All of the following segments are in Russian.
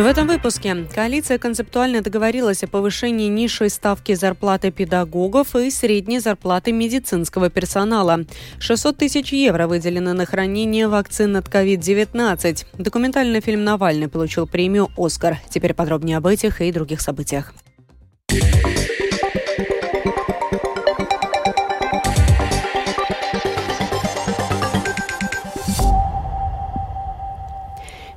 В этом выпуске коалиция концептуально договорилась о повышении низшей ставки зарплаты педагогов и средней зарплаты медицинского персонала. 600 тысяч евро выделены на хранение вакцин от COVID-19. Документальный фильм «Навальный» получил премию «Оскар». Теперь подробнее об этих и других событиях.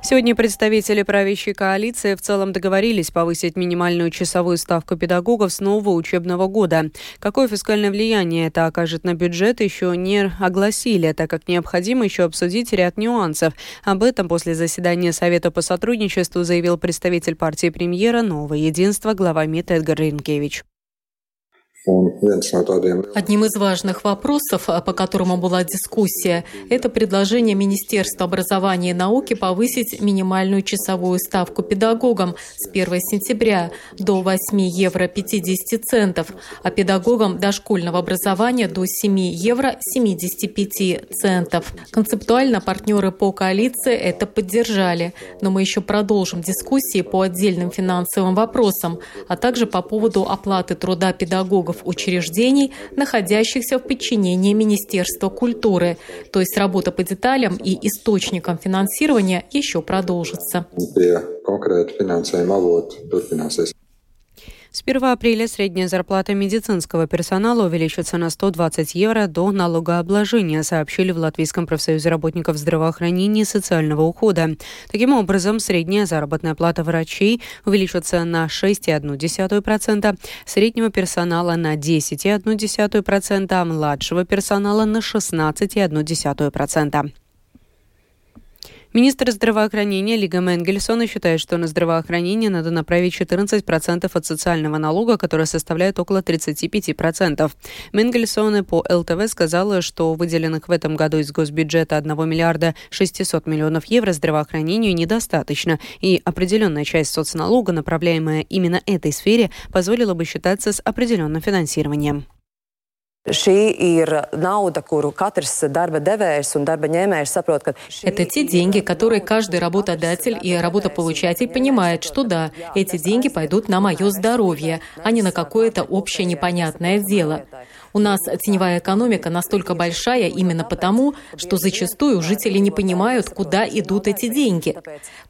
Сегодня представители правящей коалиции в целом договорились повысить минимальную часовую ставку педагогов с нового учебного года. Какое фискальное влияние это окажет на бюджет, еще не огласили, так как необходимо еще обсудить ряд нюансов. Об этом после заседания Совета по сотрудничеству заявил представитель партии премьера «Новое единство» глава МИД Эдгар Ринкевич. Одним из важных вопросов, по которому была дискуссия, это предложение Министерства образования и науки повысить минимальную часовую ставку педагогам с 1 сентября до 8 евро 50 центов, а педагогам дошкольного образования до 7 евро 75 центов. Концептуально партнеры по коалиции это поддержали, но мы еще продолжим дискуссии по отдельным финансовым вопросам, а также по поводу оплаты труда педагогов педагогов учреждений, находящихся в подчинении Министерства культуры. То есть работа по деталям и источникам финансирования еще продолжится. С 1 апреля средняя зарплата медицинского персонала увеличится на 120 евро до налогообложения, сообщили в Латвийском профсоюзе работников здравоохранения и социального ухода. Таким образом, средняя заработная плата врачей увеличится на 6,1%, среднего персонала на 10,1%, а младшего персонала на 16,1%. Министр здравоохранения Лига Менгельсона считает, что на здравоохранение надо направить 14% от социального налога, который составляет около 35%. Менгельсона по ЛТВ сказала, что выделенных в этом году из госбюджета 1 миллиарда 600 миллионов евро здравоохранению недостаточно, и определенная часть соцналога, направляемая именно этой сфере, позволила бы считаться с определенным финансированием. Это те деньги, которые каждый работодатель и работополучатель понимает, что да, эти деньги пойдут на мое здоровье, а не на какое-то общее непонятное дело. У нас теневая экономика настолько большая именно потому, что зачастую жители не понимают, куда идут эти деньги.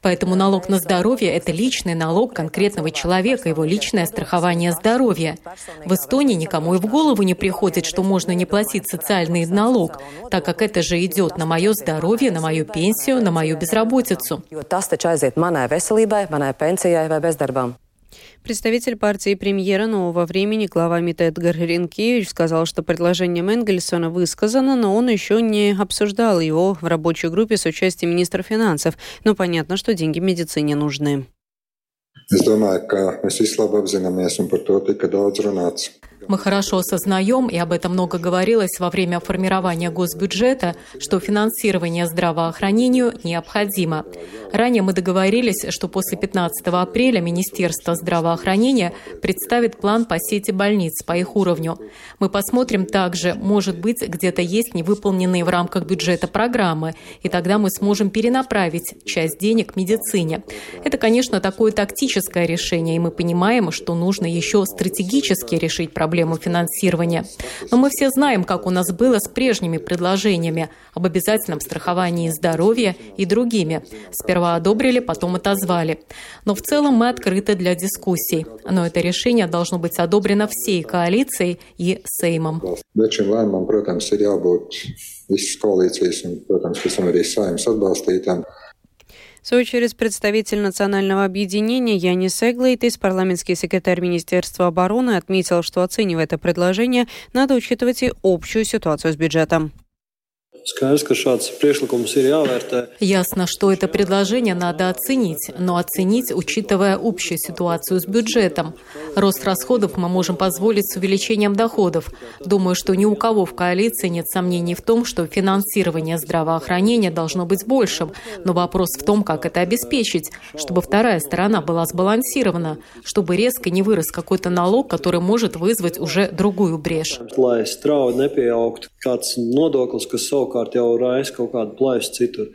Поэтому налог на здоровье – это личный налог конкретного человека, его личное страхование здоровья. В Эстонии никому и в голову не приходит, что можно не платить социальный налог, так как это же идет на мое здоровье, на мою пенсию, на мою безработицу. Представитель партии премьера нового времени, глава МИД Эдгар Ренкевич, сказал, что предложение Менгельсона высказано, но он еще не обсуждал его в рабочей группе с участием министра финансов. Но понятно, что деньги медицине нужны. Мы хорошо осознаем, и об этом много говорилось во время формирования госбюджета, что финансирование здравоохранению необходимо. Ранее мы договорились, что после 15 апреля Министерство здравоохранения представит план по сети больниц по их уровню. Мы посмотрим также, может быть, где-то есть невыполненные в рамках бюджета программы, и тогда мы сможем перенаправить часть денег медицине. Это, конечно, такое тактическое решение, и мы понимаем, что нужно еще стратегически решить проблему проблему финансирования. Но мы все знаем, как у нас было с прежними предложениями об обязательном страховании здоровья и другими. Сперва одобрили, потом отозвали. Но в целом мы открыты для дискуссий. Но это решение должно быть одобрено всей коалицией и Сеймом. Visas koalīcijas un, protams, pēc tam arī saimnes atbalstītām. В свою очередь, представитель Национального объединения Янис Эглейтис, парламентский секретарь Министерства обороны, отметил, что оценивая это предложение, надо учитывать и общую ситуацию с бюджетом. Ясно, что это предложение надо оценить, но оценить, учитывая общую ситуацию с бюджетом. Рост расходов мы можем позволить с увеличением доходов. Думаю, что ни у кого в коалиции нет сомнений в том, что финансирование здравоохранения должно быть большим. Но вопрос в том, как это обеспечить, чтобы вторая сторона была сбалансирована, чтобы резко не вырос какой-то налог, который может вызвать уже другую брешь savukārt jau raisa kaut kādu plaisu citur.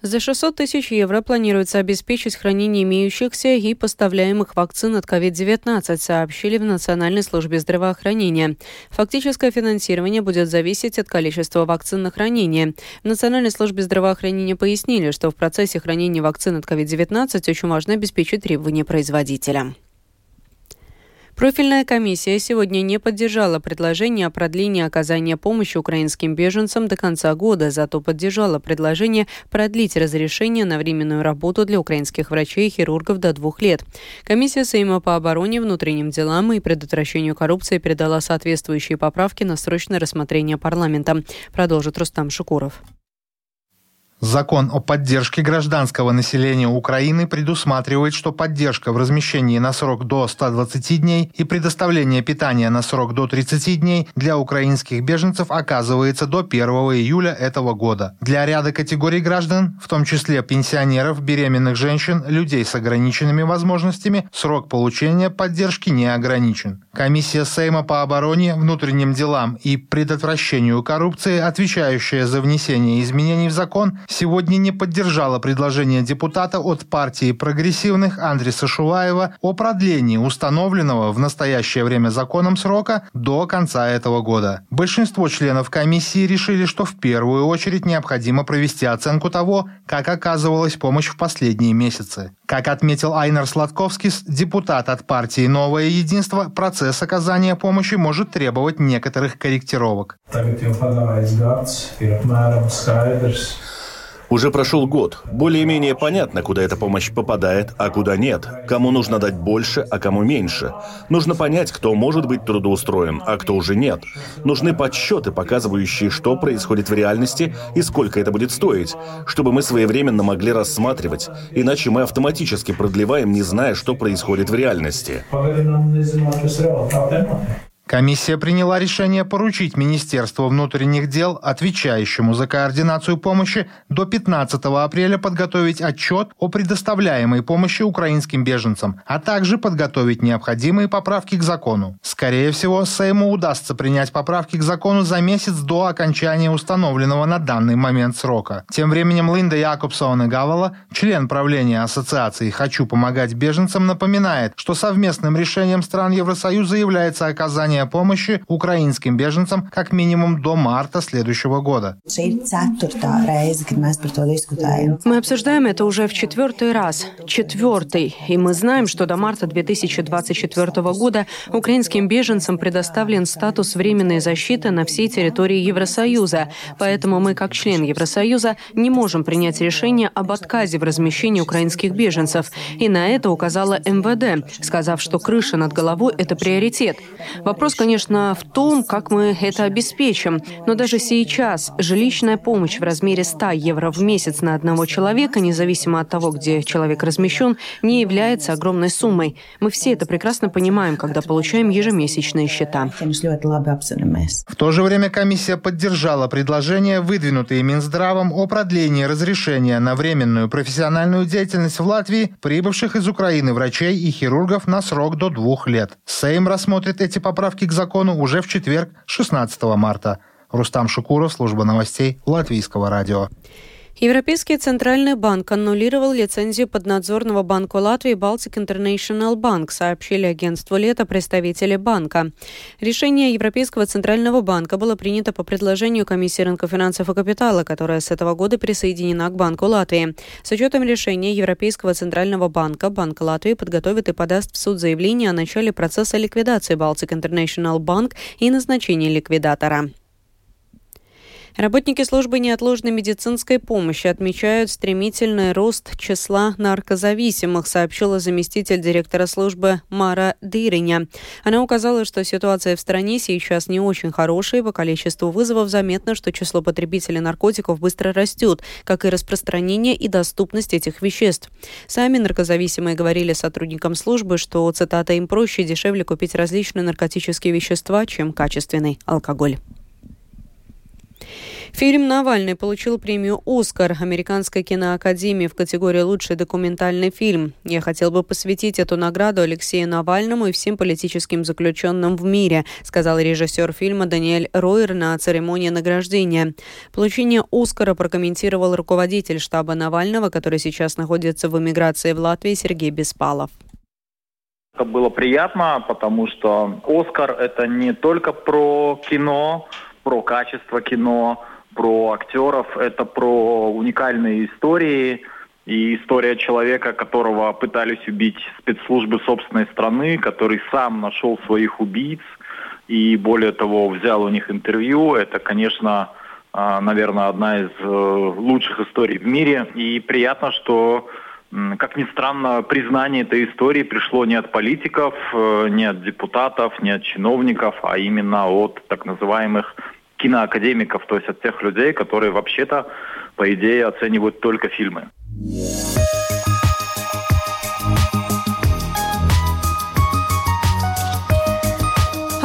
За 600 тысяч евро планируется обеспечить хранение имеющихся и поставляемых вакцин от COVID-19, сообщили в Национальной службе здравоохранения. Фактическое финансирование будет зависеть от количества вакцин на хранение. В Национальной службе здравоохранения пояснили, что в процессе хранения вакцин от COVID-19 очень важно обеспечить требования производителя. Профильная комиссия сегодня не поддержала предложение о продлении оказания помощи украинским беженцам до конца года, зато поддержала предложение продлить разрешение на временную работу для украинских врачей и хирургов до двух лет. Комиссия Сейма по обороне, внутренним делам и предотвращению коррупции передала соответствующие поправки на срочное рассмотрение парламента. Продолжит Рустам Шукуров. Закон о поддержке гражданского населения Украины предусматривает, что поддержка в размещении на срок до 120 дней и предоставление питания на срок до 30 дней для украинских беженцев оказывается до 1 июля этого года. Для ряда категорий граждан, в том числе пенсионеров, беременных женщин, людей с ограниченными возможностями, срок получения поддержки не ограничен. Комиссия Сейма по обороне, внутренним делам и предотвращению коррупции, отвечающая за внесение изменений в закон, сегодня не поддержала предложение депутата от партии прогрессивных Андреса Шуваева о продлении установленного в настоящее время законом срока до конца этого года. Большинство членов комиссии решили, что в первую очередь необходимо провести оценку того, как оказывалась помощь в последние месяцы. Как отметил Айнер Сладковский, депутат от партии «Новое единство», процесс оказания помощи может требовать некоторых корректировок. Уже прошел год. Более-менее понятно, куда эта помощь попадает, а куда нет. Кому нужно дать больше, а кому меньше. Нужно понять, кто может быть трудоустроен, а кто уже нет. Нужны подсчеты, показывающие, что происходит в реальности и сколько это будет стоить, чтобы мы своевременно могли рассматривать. Иначе мы автоматически продлеваем, не зная, что происходит в реальности. Комиссия приняла решение поручить Министерству внутренних дел, отвечающему за координацию помощи, до 15 апреля подготовить отчет о предоставляемой помощи украинским беженцам, а также подготовить необходимые поправки к закону. Скорее всего, Сейму удастся принять поправки к закону за месяц до окончания установленного на данный момент срока. Тем временем Линда Якобсона Гавала, член правления Ассоциации «Хочу помогать беженцам», напоминает, что совместным решением стран Евросоюза является оказание оказания помощи украинским беженцам как минимум до марта следующего года. Мы обсуждаем это уже в четвертый раз. Четвертый. И мы знаем, что до марта 2024 года украинским беженцам предоставлен статус временной защиты на всей территории Евросоюза. Поэтому мы, как член Евросоюза, не можем принять решение об отказе в размещении украинских беженцев. И на это указала МВД, сказав, что крыша над головой – это приоритет. Вопрос Вопрос, конечно, в том, как мы это обеспечим. Но даже сейчас жилищная помощь в размере 100 евро в месяц на одного человека, независимо от того, где человек размещен, не является огромной суммой. Мы все это прекрасно понимаем, когда получаем ежемесячные счета. В то же время комиссия поддержала предложение, выдвинутые Минздравом о продлении разрешения на временную профессиональную деятельность в Латвии прибывших из Украины врачей и хирургов на срок до двух лет. Сейм рассмотрит эти поправки поправки к закону уже в четверг, 16 марта. Рустам Шукуров, служба новостей Латвийского радио. Европейский центральный банк аннулировал лицензию поднадзорного банка Латвии Baltic International Bank, сообщили агентству «Лето» представители банка. Решение Европейского центрального банка было принято по предложению Комиссии рынка финансов и капитала, которая с этого года присоединена к Банку Латвии. С учетом решения Европейского центрального банка, Банк Латвии подготовит и подаст в суд заявление о начале процесса ликвидации Baltic International Bank и назначения ликвидатора. Работники службы неотложной медицинской помощи отмечают стремительный рост числа наркозависимых, сообщила заместитель директора службы Мара Дыриня. Она указала, что ситуация в стране сейчас не очень хорошая, по количеству вызовов заметно, что число потребителей наркотиков быстро растет, как и распространение и доступность этих веществ. Сами наркозависимые говорили сотрудникам службы, что, цитата, им проще и дешевле купить различные наркотические вещества, чем качественный алкоголь. Фильм «Навальный» получил премию «Оскар» Американской киноакадемии в категории «Лучший документальный фильм». Я хотел бы посвятить эту награду Алексею Навальному и всем политическим заключенным в мире, сказал режиссер фильма Даниэль Ройер на церемонии награждения. Получение «Оскара» прокомментировал руководитель штаба Навального, который сейчас находится в эмиграции в Латвии, Сергей Беспалов. Это было приятно, потому что «Оскар» — это не только про кино, про качество кино, про актеров, это про уникальные истории и история человека, которого пытались убить спецслужбы собственной страны, который сам нашел своих убийц и более того взял у них интервью. Это, конечно, а, наверное, одна из э, лучших историй в мире. И приятно, что как ни странно, признание этой истории пришло не от политиков, э, не от депутатов, не от чиновников, а именно от так называемых киноакадемиков, то есть от тех людей, которые вообще-то, по идее, оценивают только фильмы.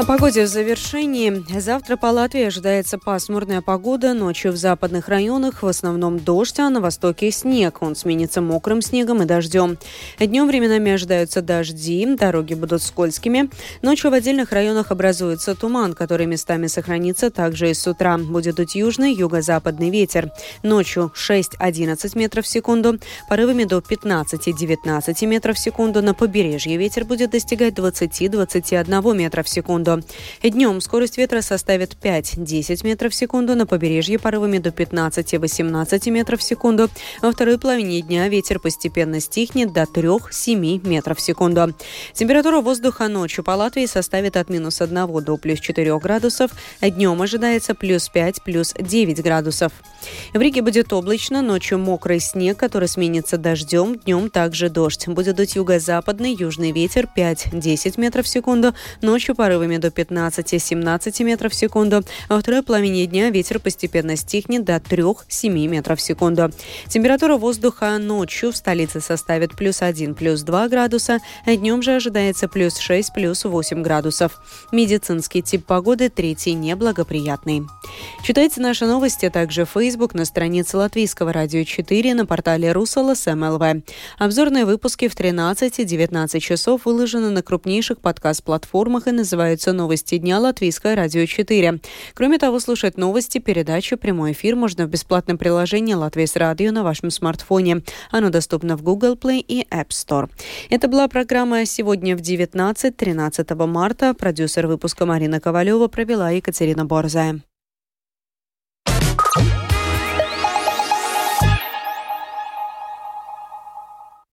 Погоде в завершении. Завтра по Латвии ожидается пасмурная погода. Ночью в западных районах в основном дождь, а на востоке снег. Он сменится мокрым снегом и дождем. Днем временами ожидаются дожди, дороги будут скользкими. Ночью в отдельных районах образуется туман, который местами сохранится также и с утра. Будет дуть южный, юго-западный ветер. Ночью 6-11 метров в секунду, порывами до 15-19 метров в секунду. На побережье ветер будет достигать 20-21 метра в секунду секунду. Днем скорость ветра составит 5-10 метров в секунду, на побережье порывами до 15-18 метров в секунду. Во второй половине дня ветер постепенно стихнет до 3-7 метров в секунду. Температура воздуха ночью по Латвии составит от минус 1 до плюс 4 градусов, днем ожидается плюс 5, плюс 9 градусов. В Риге будет облачно, ночью мокрый снег, который сменится дождем, днем также дождь. Будет дуть юго-западный, южный ветер 5-10 метров в секунду, ночью порывами до 15-17 метров в секунду. Во второй половине дня ветер постепенно стихнет до 3-7 метров в секунду. Температура воздуха ночью в столице составит плюс 1, плюс 2 градуса, а днем же ожидается плюс 6, плюс 8 градусов. Медицинский тип погоды третий неблагоприятный. Читайте наши новости также в Facebook на странице Латвийского радио 4 на портале Русала СМЛВ. Обзорные выпуски в 13 и 19 часов выложены на крупнейших подкаст-платформах и называются «Новости дня» Латвийское радио 4. Кроме того, слушать новости, передачу, прямой эфир можно в бесплатном приложении «Латвийс радио» на вашем смартфоне. Оно доступно в Google Play и App Store. Это была программа «Сегодня в 19-13 марта». Продюсер выпуска Марина Ковалева провела Екатерина Борзая.